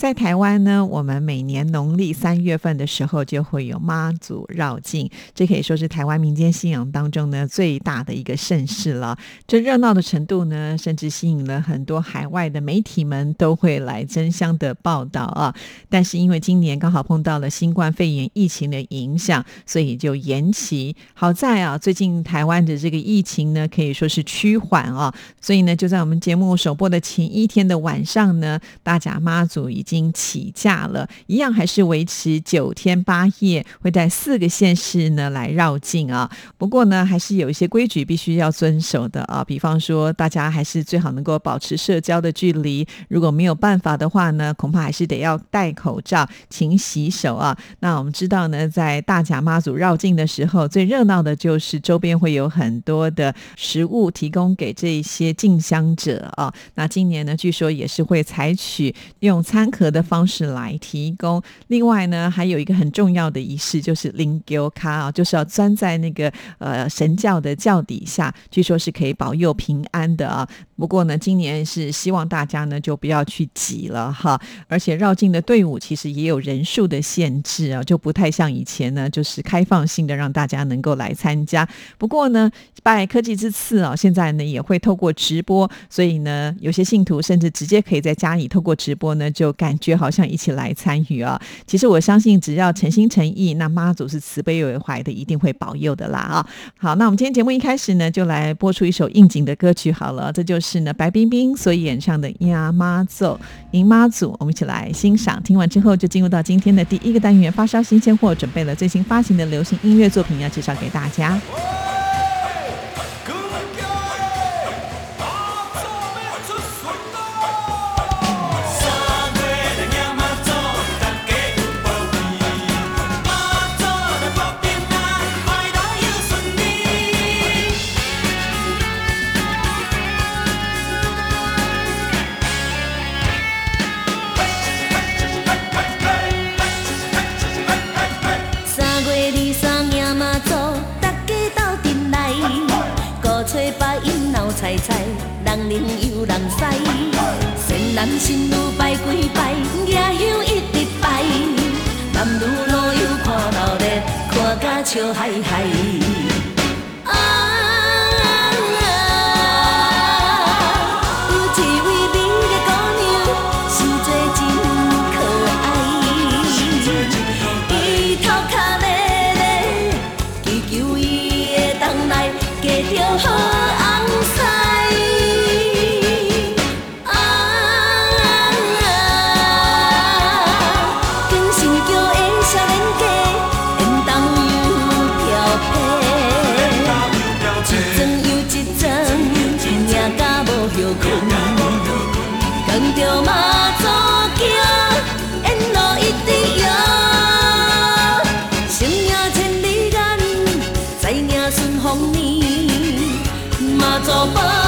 在台湾呢，我们每年农历三月份的时候就会有妈祖绕境，这可以说是台湾民间信仰当中呢最大的一个盛事了。这热闹的程度呢，甚至吸引了很多海外的媒体们都会来争相的报道啊。但是因为今年刚好碰到了新冠肺炎疫情的影响，所以就延期。好在啊，最近台湾的这个疫情呢，可以说是趋缓啊，所以呢，就在我们节目首播的前一天的晚上呢，大甲妈祖已经起驾了，一样还是维持九天八夜，会在四个县市呢来绕境啊。不过呢，还是有一些规矩必须要遵守的啊，比方说，大家还是最好能够保持社交的距离，如果没有办法的话呢，恐怕还是得要戴口罩、勤洗手啊。那我们知道呢，在大甲妈祖绕境的时候，最热闹的就是周边会有很多的食物提供给这些进香者啊，那今年呢，据说也是会采取用餐合的方式来提供。另外呢，还有一个很重要的仪式，就是灵柩卡啊，就是要钻在那个呃神教的教底下，据说是可以保佑平安的啊。不过呢，今年是希望大家呢就不要去挤了哈，而且绕境的队伍其实也有人数的限制啊，就不太像以前呢，就是开放性的让大家能够来参加。不过呢。拜科技之赐啊，现在呢也会透过直播，所以呢，有些信徒甚至直接可以在家里透过直播呢，就感觉好像一起来参与啊。其实我相信，只要诚心诚意，那妈祖是慈悲为怀的，一定会保佑的啦啊。好，那我们今天节目一开始呢，就来播出一首应景的歌曲好了，这就是是呢白冰冰所演唱的《鸭妈奏银妈组》，我们一起来欣赏。听完之后，就进入到今天的第一个单元——发烧新鲜货，准备了最新发行的流行音乐作品要介绍给大家。so far.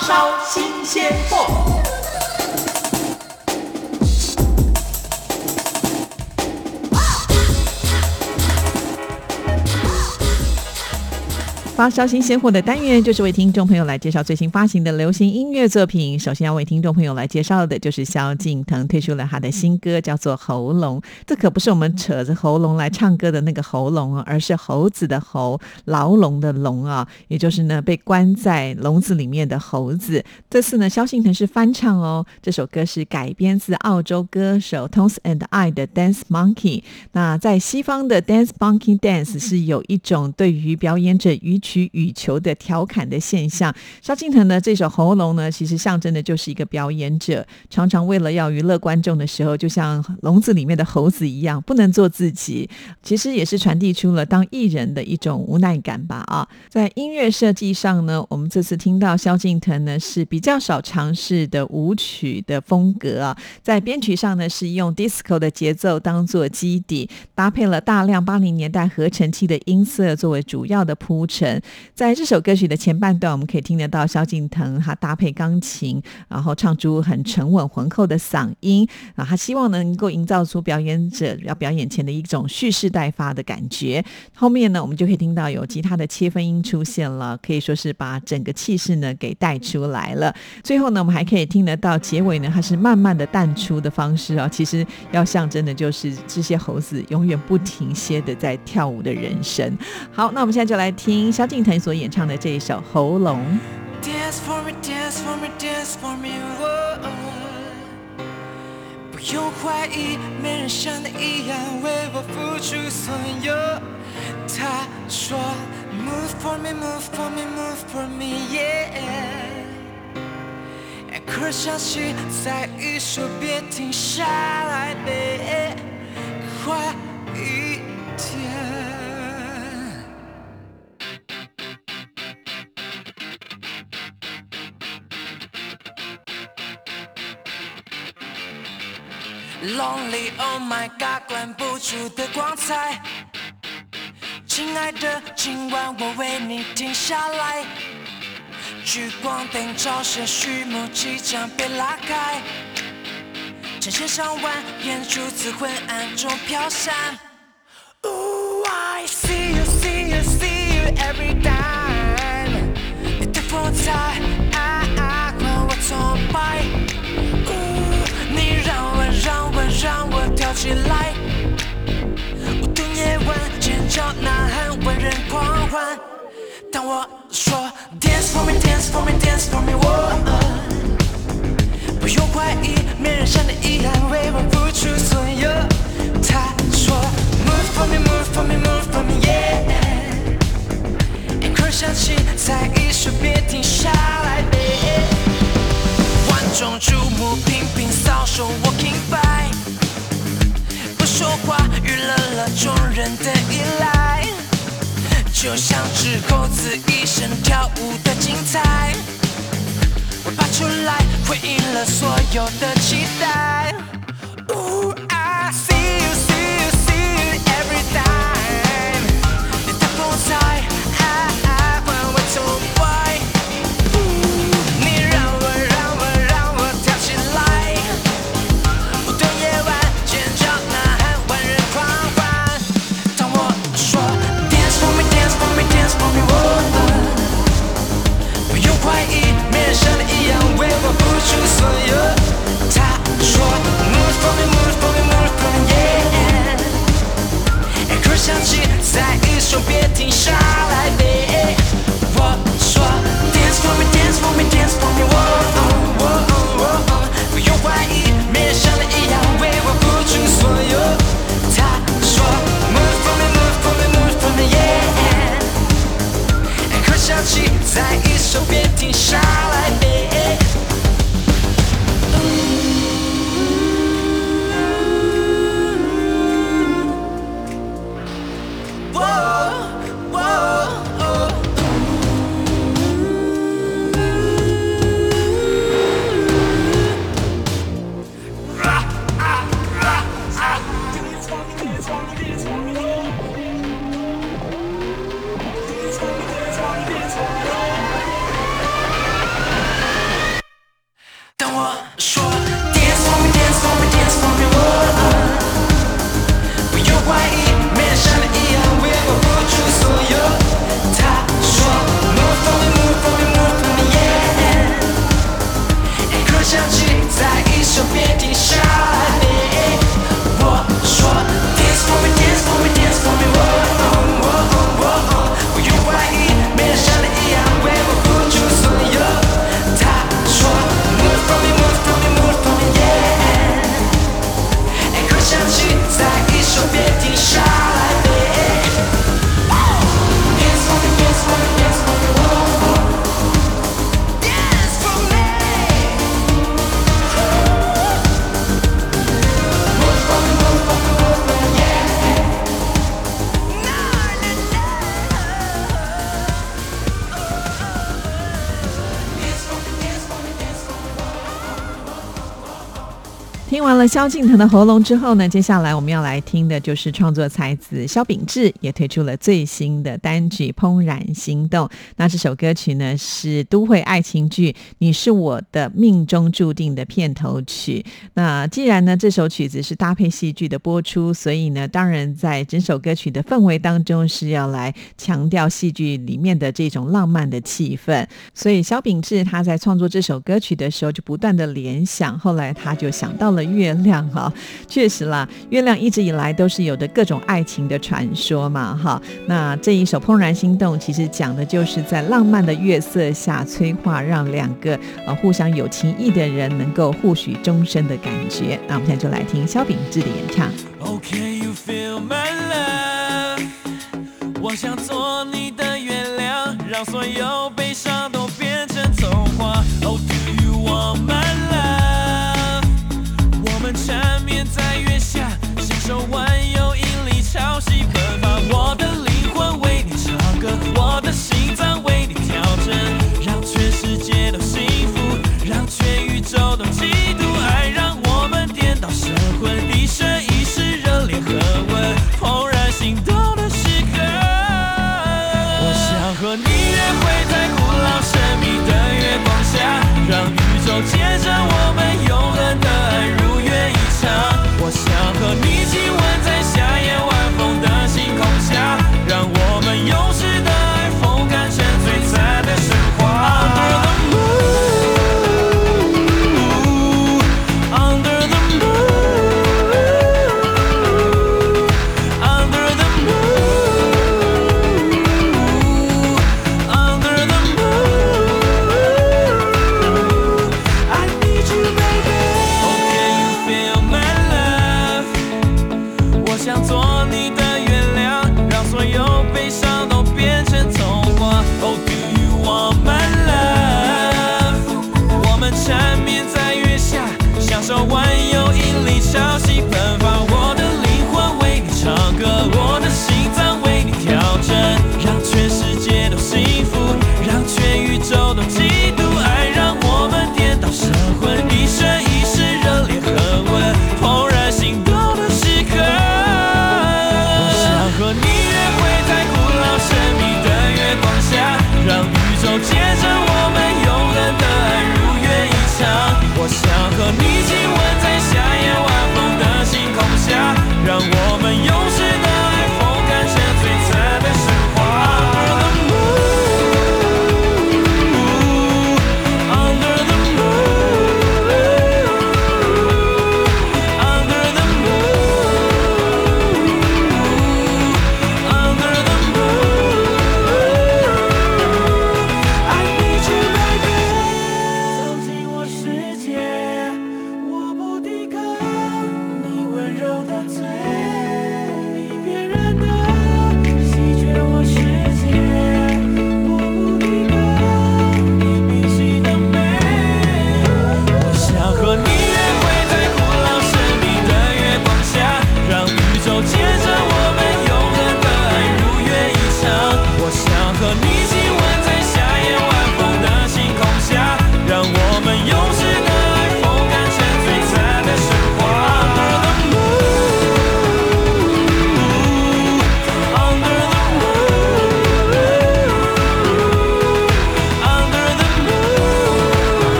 烧新鲜货。发烧新鲜货的单元，就是为听众朋友来介绍最新发行的流行音乐作品。首先要为听众朋友来介绍的，就是萧敬腾推出了他的新歌，叫做《喉咙》。这可不是我们扯着喉咙来唱歌的那个喉咙啊，而是猴子的猴，牢笼的笼啊，也就是呢被关在笼子里面的猴子。这次呢，萧敬腾是翻唱哦，这首歌是改编自澳洲歌手 Tones and I 的《Dance Monkey》。那在西方的 Dance Monkey Dance 是有一种对于表演者予取予求的调侃的现象。萧敬腾的这首《喉咙》呢，其实象征的就是一个表演者，常常为了要娱乐观众的时候，就像笼子里面的猴子一样，不能做自己。其实也是传递出了当艺人的一种无奈感吧。啊，在音乐设计上呢，我们这次听到萧敬腾呢是比较少尝试的舞曲的风格啊，在编曲上呢是用 disco 的节奏当做基底，搭配了大量八零年代合成器的音色作为主要的铺陈。在这首歌曲的前半段，我们可以听得到萧敬腾他搭配钢琴，然后唱出很沉稳浑厚的嗓音啊，他希望能够营造出表演者要表演前的一种蓄势待发的感觉。后面呢，我们就可以听到有吉他的切分音出现了，可以说是把整个气势呢给带出来了。最后呢，我们还可以听得到结尾呢，它是慢慢的淡出的方式啊，其实要象征的就是这些猴子永远不停歇的在跳舞的人生。好，那我们现在就来听萧敬腾所演唱的这一首《喉咙》。Dance for me, dance for me, dance for me，哦不用怀疑，没人像你一样为我付出所有。他说，Move for me, move for me, move for me, yeah。可相信再一说，别停下来，别快一点。Lonely, oh my god，关不住的光彩。亲爱的，今晚我为你停下来。聚光灯照射序幕即将被拉开，成千上万眼珠子昏暗中飘散。Ooh, I see you, see you, see you every time。起来。舞动夜晚，尖叫呐喊，万人狂欢。当我说 Dance for me, dance for me, dance for me，我不用怀疑，没人像你一样为我付出所有。他说 Move for me, move for me, move for me, yeah。一块响起，再一说别停下来，babe。万众瞩目，频频扫手，Walking by，说话，娱乐了众人的依赖。就像只猴子一生跳舞的精彩，我爬出来回应了所有的期待。在一首别停下来。了萧敬腾的喉咙之后呢，接下来我们要来听的就是创作才子萧秉治也推出了最新的单曲《怦然心动》。那这首歌曲呢是都会爱情剧《你是我的命中注定》的片头曲。那既然呢这首曲子是搭配戏剧的播出，所以呢当然在整首歌曲的氛围当中是要来强调戏剧里面的这种浪漫的气氛。所以萧秉治他在创作这首歌曲的时候就不断的联想，后来他就想到了乐月亮哈，确实啦，月亮一直以来都是有的各种爱情的传说嘛哈。那这一首《怦然心动》其实讲的就是在浪漫的月色下催化，让两个呃互相有情意的人能够互许终身的感觉。那我们现在就来听萧秉治的演唱。Oh, can you feel my love？我想做你的月亮，让所有悲伤都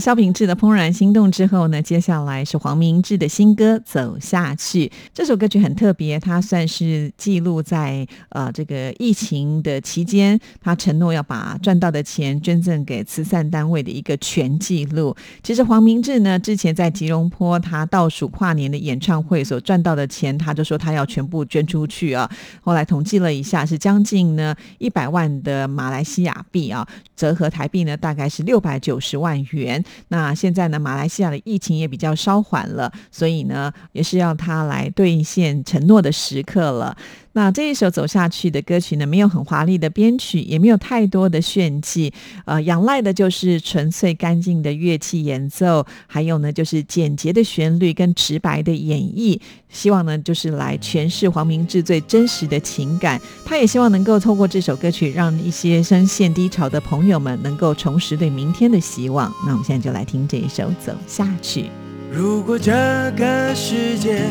萧秉治的《怦然心动》之后呢，接下来是黄明志的新歌《走下去》。这首歌曲很特别，它算是记录在呃这个疫情的期间，他承诺要把赚到的钱捐赠给慈善单位的一个全记录。其实黄明志呢，之前在吉隆坡他倒数跨年的演唱会所赚到的钱，他就说他要全部捐出去啊。后来统计了一下，是将近呢一百万的马来西亚币啊，折合台币呢大概是六百九十万元。那现在呢，马来西亚的疫情也比较稍缓了，所以呢，也是要他来兑现承诺的时刻了。那这一首走下去的歌曲呢，没有很华丽的编曲，也没有太多的炫技，呃，仰赖的就是纯粹干净的乐器演奏，还有呢，就是简洁的旋律跟直白的演绎。希望呢，就是来诠释黄明志最真实的情感。他也希望能够透过这首歌曲，让一些深陷低潮的朋友们能够重拾对明天的希望。那我们现在就来听这一首《走下去》。如果这个世界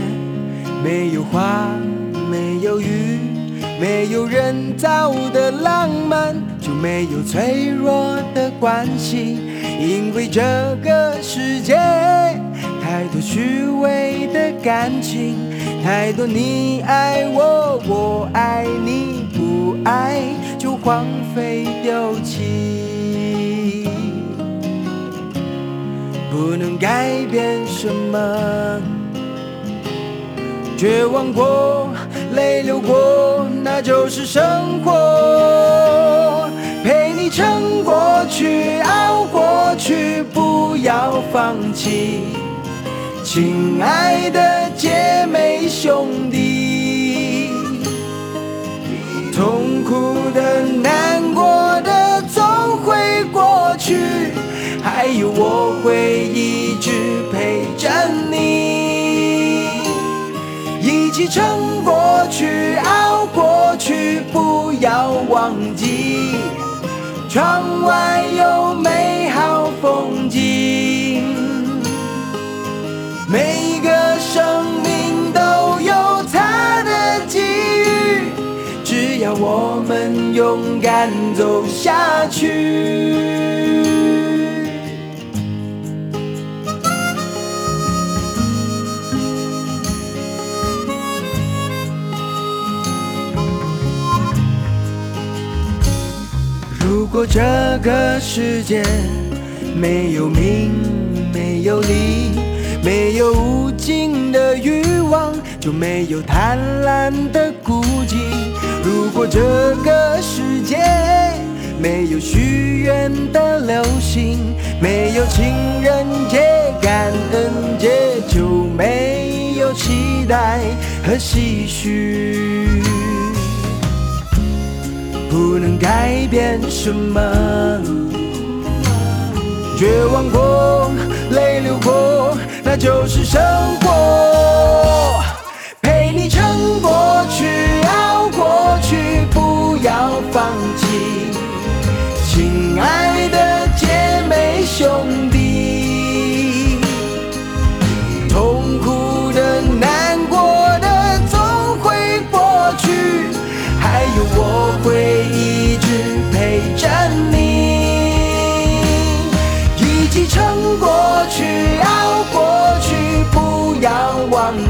没有花，没有雨，没有人造的浪漫，就没有脆弱的关系。因为这个世界太多虚伪的感情，太多你爱我，我爱你，不爱就荒废丢弃。不能改变什么，绝望过，泪流过，那就是生活。陪你撑过去，熬过去，不要放弃，亲爱的姐妹兄弟。痛苦的、难过的总会过去，还有我会一直陪着你，起撑过去、熬过去，不要忘记，窗外有美好风景。每个生命都有它的机遇，只要我们勇敢走下去。如果这个世界没有名，没有利，没有无尽的欲望，就没有贪婪的孤寂。如果这个世界没有许愿的流星，没有情人节、感恩节，就没有期待和唏嘘。不能改变什么，绝望过，泪流过，那就是生活。陪你撑过去，熬过去，不要放弃，亲爱的姐妹兄弟。要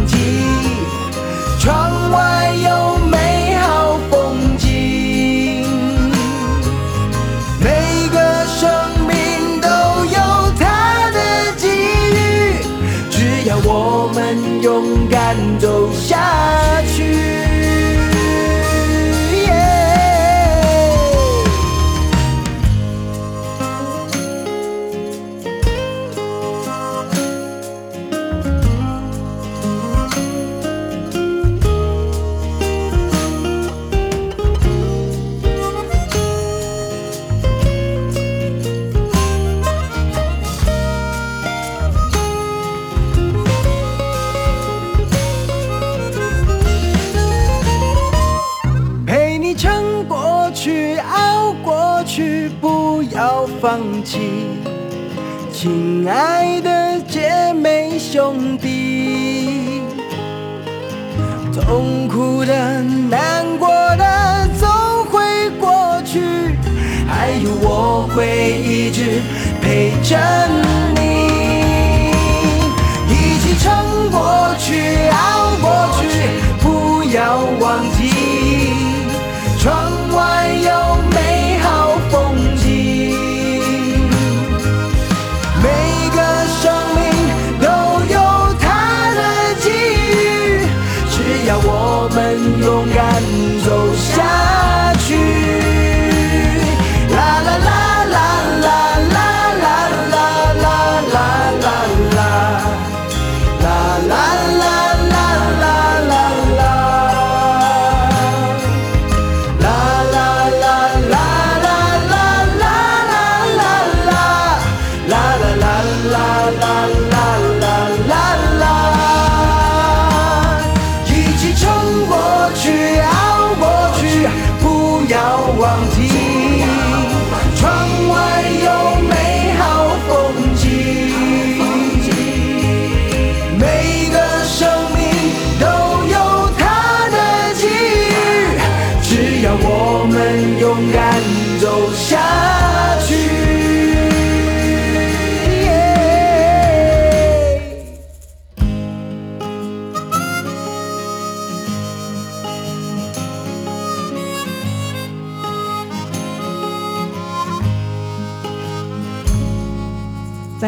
亲爱的姐妹兄弟。痛苦的、难过的总会过去，还有我会一直陪着你，一起撑过去，熬过去，不要忘记，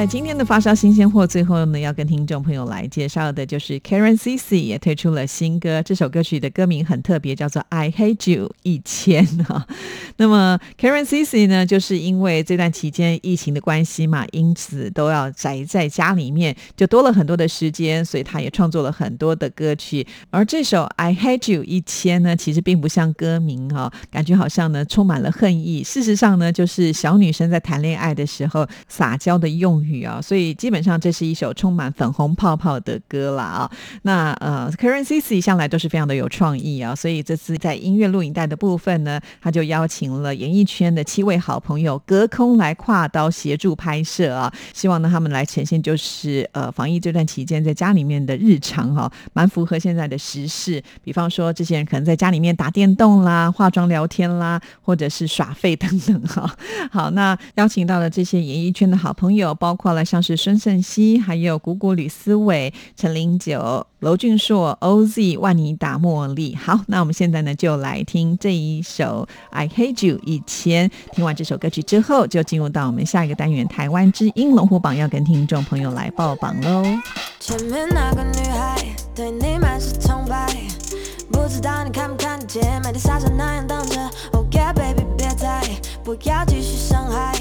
在今天发烧新鲜货，最后呢，要跟听众朋友来介绍的就是 Karen CC 也推出了新歌，这首歌曲的歌名很特别，叫做《I Hate You 一千》哈。那么 Karen CC 呢，就是因为这段期间疫情的关系嘛，因此都要宅在家里面，就多了很多的时间，所以他也创作了很多的歌曲。而这首《I Hate You 一千》呢，其实并不像歌名哈、感觉好像呢充满了恨意。事实上呢，就是小女生在谈恋爱的时候撒娇的用语啊，所以基本上这是一首充满粉红泡泡的歌啦啊。那呃，Karen CC 向来都是非常的有创意啊，所以这次在音乐录影带的部分呢，他就邀请了演艺圈的七位好朋友隔空来跨刀协助拍摄啊，希望呢他们来呈现就是呃防疫这段期间在家里面的日常哈、蛮符合现在的时事。比方说，这些人可能在家里面打电动啦、化妆聊天啦，或者是耍废等等哈。好，那邀请到了这些演艺圈的好朋友，包括了像是孙盛熙，还有谷谷吕思伟、陈零九、娄俊硕、OZ、万妮达、茉莉。好，那我们现在呢就来听这一首《I Hate You》一千。听完这首歌曲之后，就进入到我们下一个单元——台湾之音龙虎榜，要跟听众朋友来报榜喽。前面那个女孩对你满是崇拜，不知道你看不看得见，美的傻傻那样等着。Oh yeah baby，别再不要继续伤害，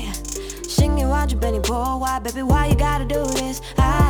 Singing, why, baby, why you gotta do this? I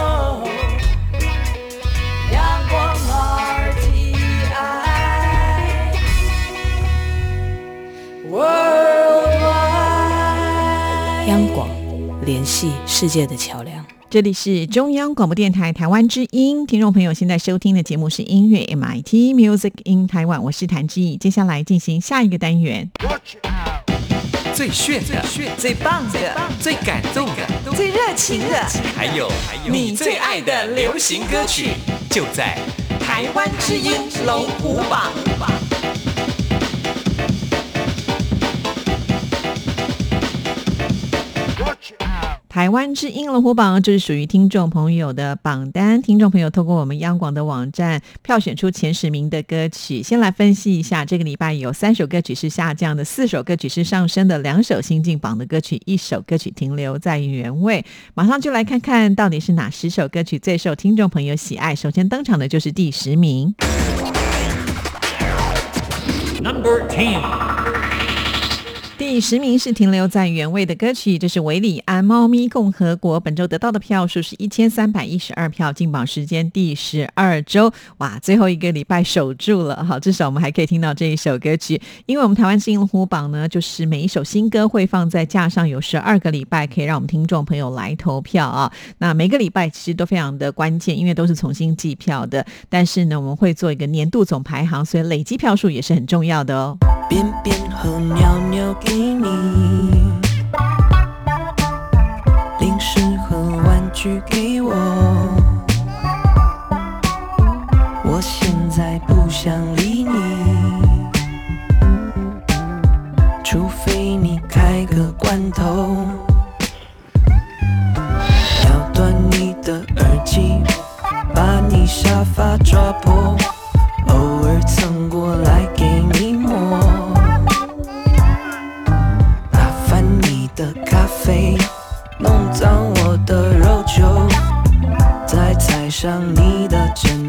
央广，联系世界的桥梁。这里是中央广播电台台湾之音，听众朋友现在收听的节目是音乐 MIT Music in Taiwan，我是谭志毅。接下来进行下一个单元，最炫的、最棒的、最感动的、最热情的，还有你最爱的流行歌曲，就在台湾之音龙虎榜。台湾之音龙虎榜，这是属于听众朋友的榜单。听众朋友透过我们央广的网站票选出前十名的歌曲。先来分析一下，这个礼拜有三首歌曲是下降的，四首歌曲是上升的，两首新进榜的歌曲，一首歌曲停留在原位。马上就来看看到底是哪十首歌曲最受听众朋友喜爱。首先登场的就是第十名。Number Ten。第十名是停留在原位的歌曲，这是韦礼安《猫咪共和国》。本周得到的票数是一千三百一十二票，进榜时间第十二周。哇，最后一个礼拜守住了哈，至少我们还可以听到这一首歌曲。因为我们台湾新龙虎榜呢，就是每一首新歌会放在架上，有十二个礼拜可以让我们听众朋友来投票啊。那每个礼拜其实都非常的关键，因为都是重新计票的。但是呢，我们会做一个年度总排行，所以累积票数也是很重要的哦。便便和尿尿给你，零食和玩具给我。我现在不想理你，除非你开个罐头，咬断你的耳机，把你沙发抓破，偶尔蹭过来给你上你的枕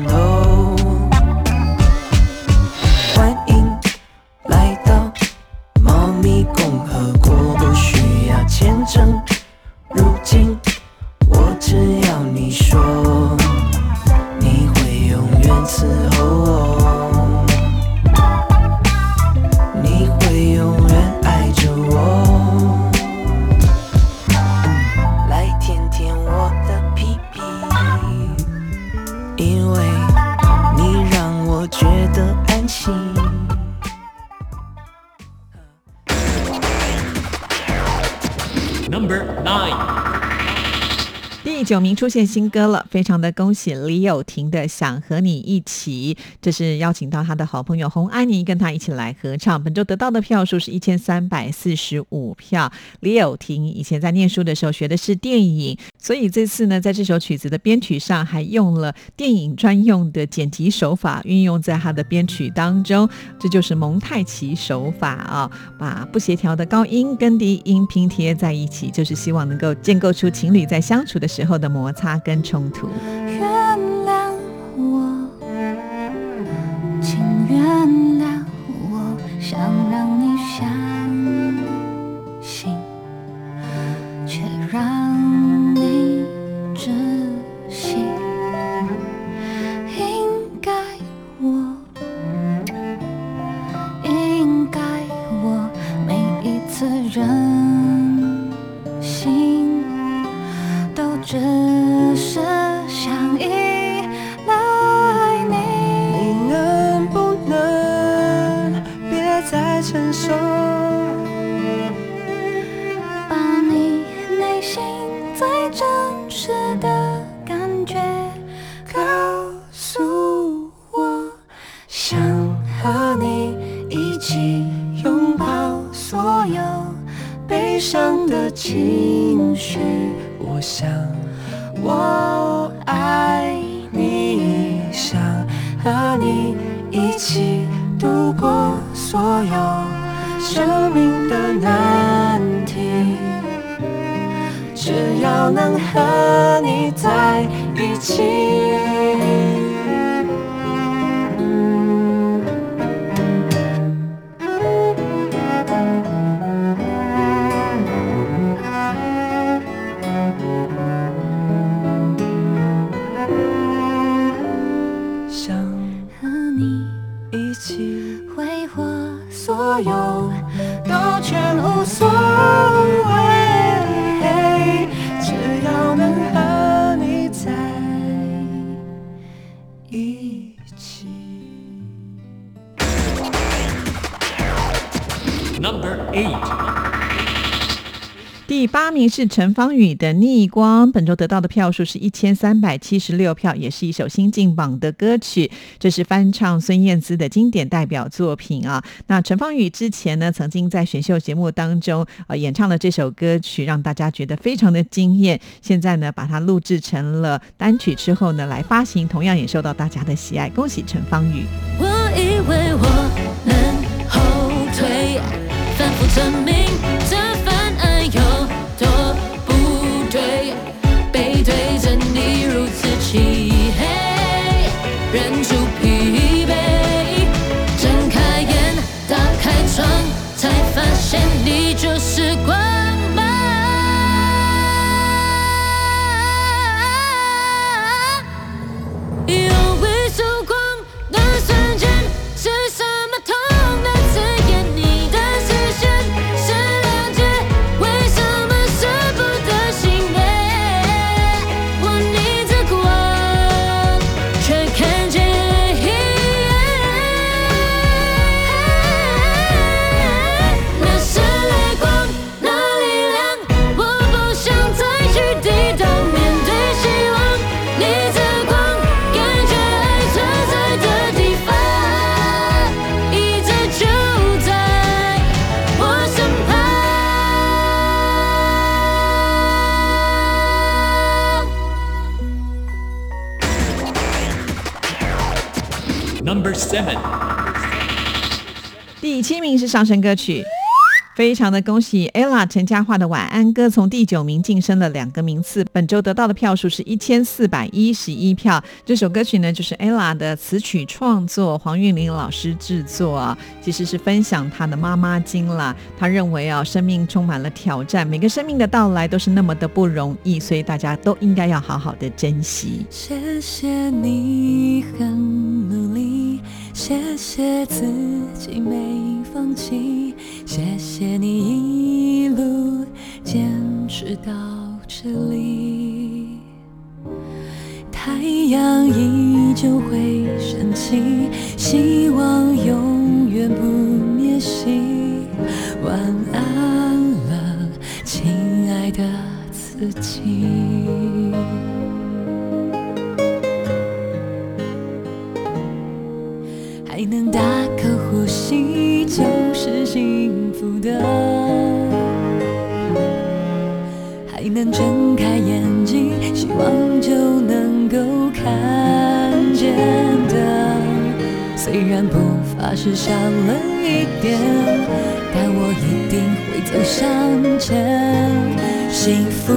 出现新歌了，非常的恭喜李友廷的《想和你一起》，这是邀请到他的好朋友洪安妮跟他一起来合唱。本周得到的票数是一千三百四十五票。李友廷以前在念书的时候学的是电影，所以这次呢，在这首曲子的编曲上还用了电影专用的剪辑手法，运用在他的编曲当中，这就是蒙太奇手法啊，把不协调的高音跟低音拼贴在一起，就是希望能够建构出情侣在相处的时候的模摩擦跟冲突。原谅我，请原谅我，想所有都全无所谓只要能和你在一起。Number eight. 第八名是陈芳宇的《逆光》，本周得到的票数是一千三百七十六票，也是一首新进榜的歌曲。这是翻唱孙燕姿的经典代表作品啊。那陈芳宇之前呢，曾经在选秀节目当中呃演唱了这首歌曲，让大家觉得非常的惊艳。现在呢，把它录制成了单曲之后呢，来发行，同样也受到大家的喜爱。恭喜陈芳宇！我以为我第七名是上升歌曲。非常的恭喜 ella 陈嘉桦的晚安歌从第九名晋升了两个名次，本周得到的票数是一千四百一十一票。这首歌曲呢，就是 ella 的词曲创作，黄韵玲老师制作啊，其实是分享她的妈妈经啦。她认为啊，生命充满了挑战，每个生命的到来都是那么的不容易，所以大家都应该要好好的珍惜。谢谢你很努力，谢谢自己没放弃，谢谢你一路坚持到这里。太阳依旧会升起，希望永远不灭息。晚安了，亲爱的自己。能睁开眼睛，希望就能够看见的。虽然步伐是少了一点，但我一定会走向前。幸福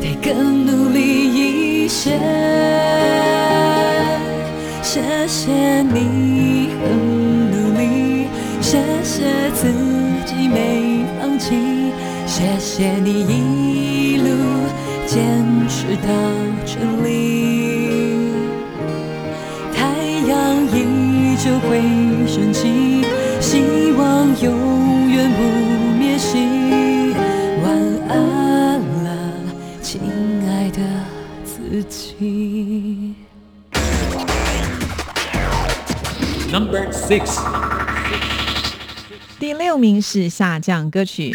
得更努力一些。谢谢你很努力，谢谢自己没，谢谢你一路坚持到这里。太阳依旧会升起，希望永远不灭息。晚安了，亲爱的自己。Number six. 第六名是下降歌曲。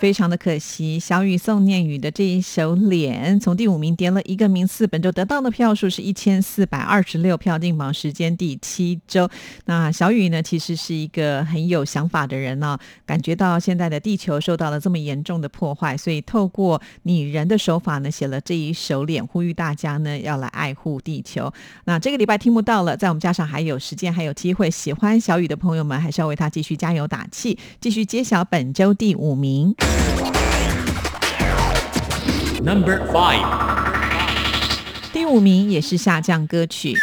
非常的可惜，小雨宋念宇的这一首《脸》从第五名跌了一个名次，本周得到的票数是一千四百二十六票，进榜时间第七周。那小雨呢，其实是一个很有想法的人呢、感觉到现在的地球受到了这么严重的破坏，所以透过拟人的手法呢，写了这一首《脸》，呼吁大家呢要来爱护地球。那这个礼拜听不到了，在我们加上还有时间，还有机会，喜欢小雨的朋友们，还是要为他继续加油打气，继续揭晓本周第五名。Number five. 第五名也是下降歌曲。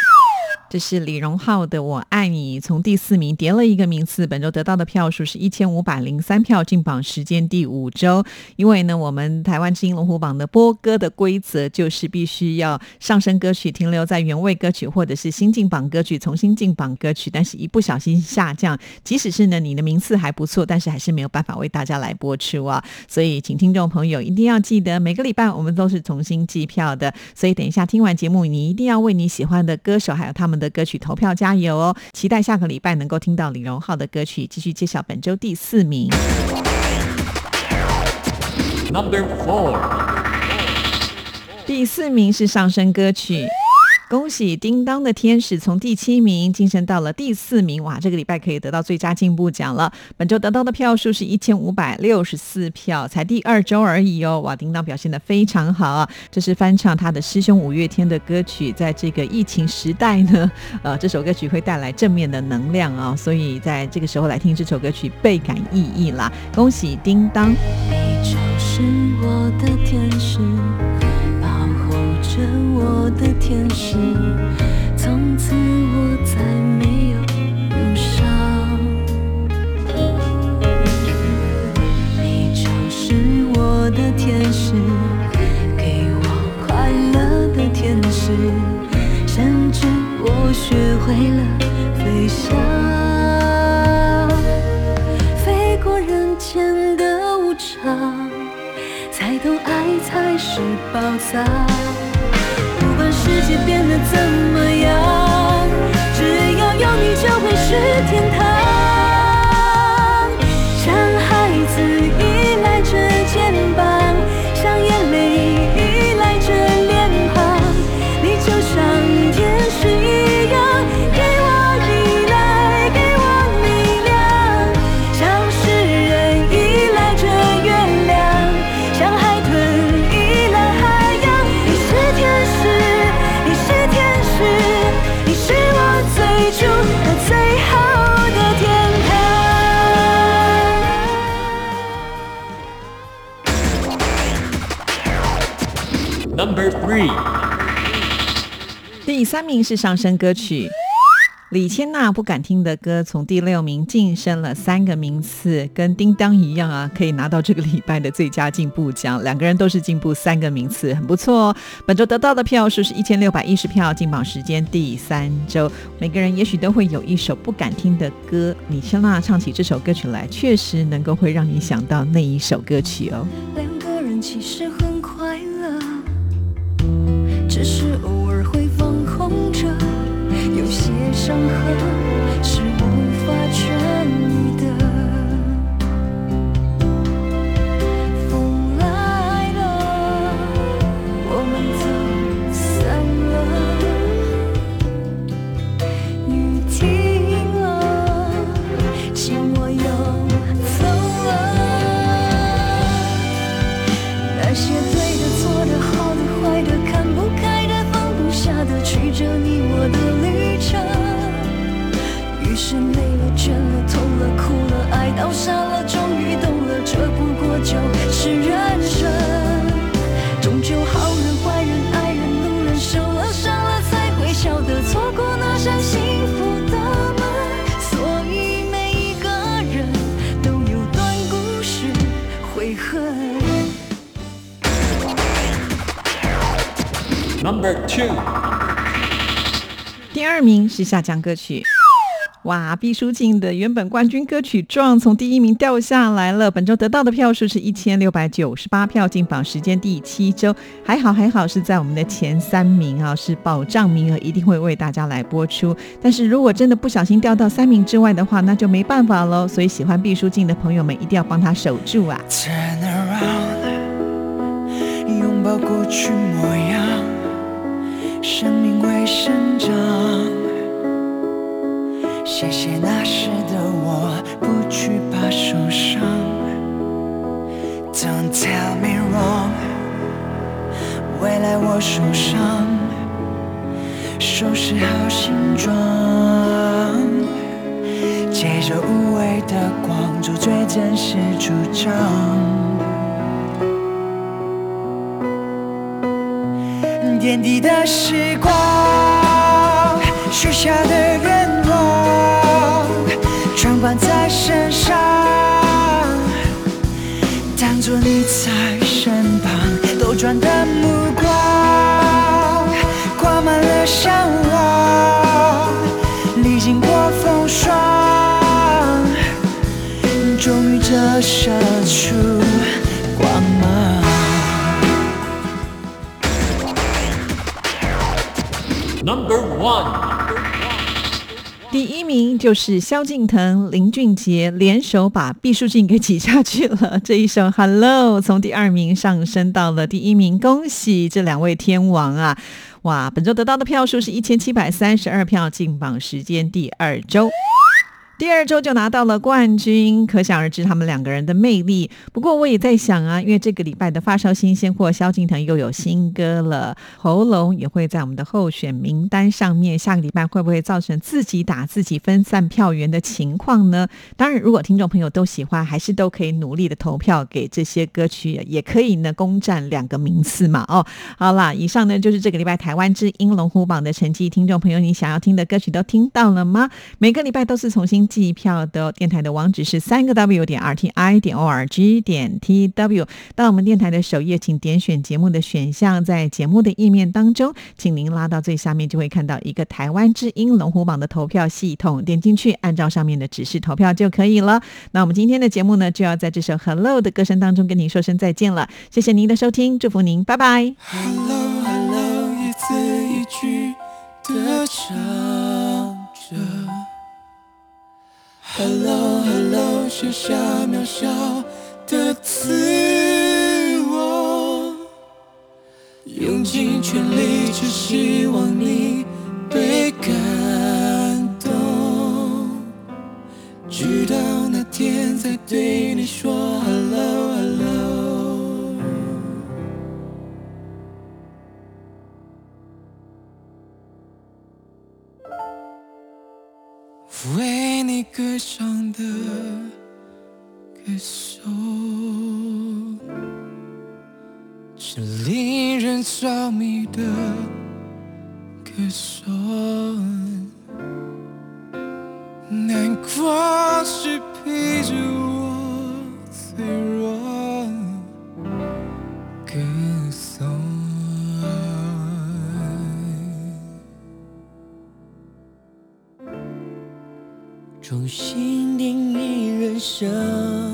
这是李荣浩的《我爱你》，从第四名跌了一个名次，本周得到的票数是一千五百零三票，进榜时间第五周。因为呢，我们台湾之音龙虎榜的播歌的规则就是必须要上升歌曲停留在原位歌曲，或者是新进榜歌曲重新进榜歌曲，但是一不小心下降，即使是呢你的名次还不错，但是还是没有办法为大家来播出啊。所以，请听众朋友一定要记得，每个礼拜我们都是重新计票的，所以等一下听完节目，你一定要为你喜欢的歌手还有他们的。的歌曲投票加油哦！期待下个礼拜能够听到李荣浩的歌曲，继续揭晓本周第四名。Number four，第四名是上升歌曲。恭喜叮当的天使从第七名晋升到了第四名，哇！这个礼拜可以得到最佳进步奖了。本周得到的票数是一千五百六十四票，才第二周而已哦。哇，叮当表现的非常好啊！这是翻唱他的师兄五月天的歌曲，在这个疫情时代呢，呃，这首歌曲会带来正面的能量啊、所以在这个时候来听这首歌曲倍感意义啦。恭喜叮当！你就是我的天使，我的天使，从此我再没有忧伤。你就是我的天使，给我快乐的天使，甚至我学会了飞翔。飞过人间的无常，才懂爱才是宝藏。世界变得怎么样，只要有你就会是天堂。Number three，第三名是上升歌曲。李千娜不敢听的歌从第六名晋升了三个名次，跟叮当一样啊，可以拿到这个礼拜的最佳进步奖。两个人都是进步三个名次，很不错哦。本周得到的票数是一千六百一十票，进榜时间第三周。每个人也许都会有一首不敢听的歌，李千娜唱起这首歌曲来，确实能够会让你想到那一首歌曲哦。两个人其实只是偶尔会放空着，有些伤痕是的，曲折你我的旅程。于是累了、倦了、痛了、哭了、爱到傻了，终于懂了，这不过就是人生。终究好人、坏人、爱人、路人，受了伤了才会晓得错过那扇幸福的门。所以每一个人都有段故事悔恨。Number two，二名是下降歌曲。哇，毕书尽的原本冠军歌曲《壮》从第一名掉下来了。本周得到的票数是一千六百九十八票，进榜时间第七周，还好还好是在我们的前三名啊，是保障名额，一定会为大家来播出。但是如果真的不小心掉到三名之外的话，那就没办法喽。所以喜欢毕书尽的朋友们一定要帮他守住啊！Turn around，拥抱过去模样，生命会生长。谢谢那时的我，不惧怕受伤。Don't tell me wrong，未来我手上收拾好行装。借着无畏的光，做最真实主张。点滴的时光，许下的愿望，装扮在身上，当作你在身旁，兜转的目光，挂满了向往，历经过风霜，终于折射第一名就是萧敬腾、林俊杰联手把毕书尽给挤下去了。这一首《Hello》从第二名上升到了第一名，恭喜这两位天王啊！哇，本周得到的票数是一千七百三十二票，进榜时间第二周。第二周就拿到了冠军，可想而知他们两个人的魅力。不过我也在想啊，因为这个礼拜的发烧新鲜货，萧敬腾又有新歌了，喉咙也会在我们的候选名单上面。下个礼拜会不会造成自己打自己分散票源的情况呢？当然，如果听众朋友都喜欢，还是都可以努力的投票给这些歌曲，也可以呢攻占两个名次嘛。哦，好啦，以上呢就是这个礼拜台湾之音龙虎榜的成绩。听众朋友，你想要听的歌曲都听到了吗？每个礼拜都是重新。寄票的电台的网址是三个 W 点 R T I 点 O R G 点 T W。到我们电台的首页，请点选节目的选项，在节目的页面当中，请您拉到最下面，就会看到一个台湾之音龙虎榜的投票系统，点进去，按照上面的指示投票就可以了。那我们今天的节目呢，就要在这首 Hello 的歌声当中跟您说声再见了。谢谢您的收听，祝福您，拜拜。Hello Hello，一字一句的唱 Hello Hello，写下渺小的自我，用尽全力，只希望你被感动。直到那天再对你说 Hello Hello。歌唱的歌手，是令人着迷的歌手。难过是陪着我脆弱重新定义人生。